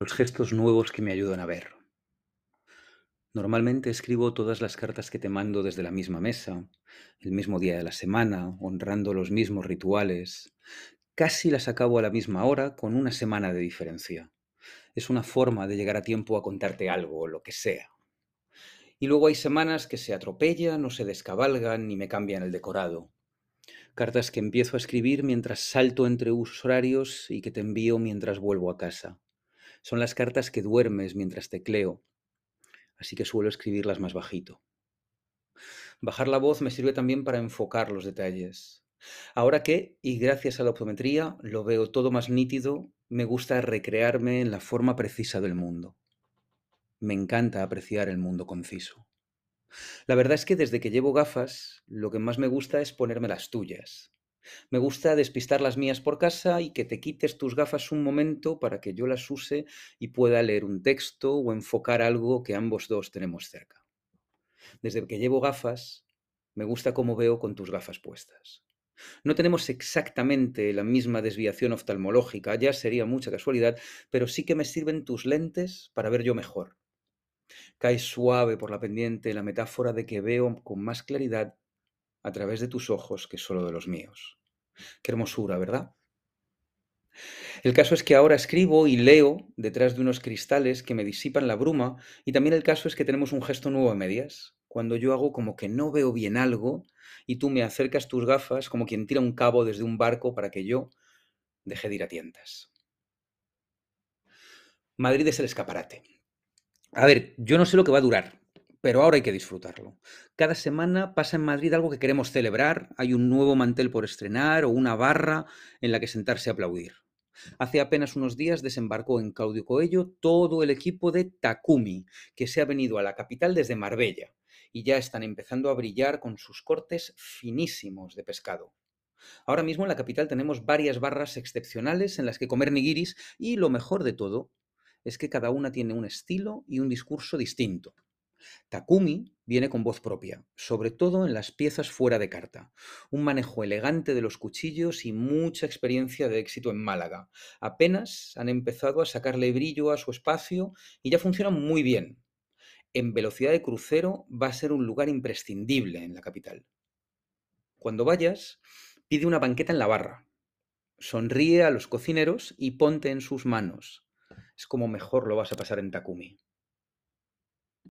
los gestos nuevos que me ayudan a ver. Normalmente escribo todas las cartas que te mando desde la misma mesa, el mismo día de la semana, honrando los mismos rituales. Casi las acabo a la misma hora, con una semana de diferencia. Es una forma de llegar a tiempo a contarte algo, lo que sea. Y luego hay semanas que se atropellan o se descabalgan y me cambian el decorado. Cartas que empiezo a escribir mientras salto entre horarios y que te envío mientras vuelvo a casa. Son las cartas que duermes mientras tecleo, así que suelo escribirlas más bajito. Bajar la voz me sirve también para enfocar los detalles. Ahora que, y gracias a la optometría, lo veo todo más nítido, me gusta recrearme en la forma precisa del mundo. Me encanta apreciar el mundo conciso. La verdad es que desde que llevo gafas, lo que más me gusta es ponerme las tuyas. Me gusta despistar las mías por casa y que te quites tus gafas un momento para que yo las use y pueda leer un texto o enfocar algo que ambos dos tenemos cerca. Desde que llevo gafas, me gusta cómo veo con tus gafas puestas. No tenemos exactamente la misma desviación oftalmológica, ya sería mucha casualidad, pero sí que me sirven tus lentes para ver yo mejor. Cae suave por la pendiente la metáfora de que veo con más claridad a través de tus ojos que solo de los míos. Qué hermosura, ¿verdad? El caso es que ahora escribo y leo detrás de unos cristales que me disipan la bruma y también el caso es que tenemos un gesto nuevo a medias, cuando yo hago como que no veo bien algo y tú me acercas tus gafas como quien tira un cabo desde un barco para que yo deje de ir a tientas. Madrid es el escaparate. A ver, yo no sé lo que va a durar, pero ahora hay que disfrutarlo. Cada semana pasa en Madrid algo que queremos celebrar, hay un nuevo mantel por estrenar o una barra en la que sentarse a aplaudir. Hace apenas unos días desembarcó en Claudio Coello todo el equipo de Takumi, que se ha venido a la capital desde Marbella, y ya están empezando a brillar con sus cortes finísimos de pescado. Ahora mismo en la capital tenemos varias barras excepcionales en las que comer nigiris y lo mejor de todo es que cada una tiene un estilo y un discurso distinto. Takumi viene con voz propia, sobre todo en las piezas fuera de carta. Un manejo elegante de los cuchillos y mucha experiencia de éxito en Málaga. Apenas han empezado a sacarle brillo a su espacio y ya funcionan muy bien. En velocidad de crucero va a ser un lugar imprescindible en la capital. Cuando vayas, pide una banqueta en la barra. Sonríe a los cocineros y ponte en sus manos. Es como mejor lo vas a pasar en Takumi.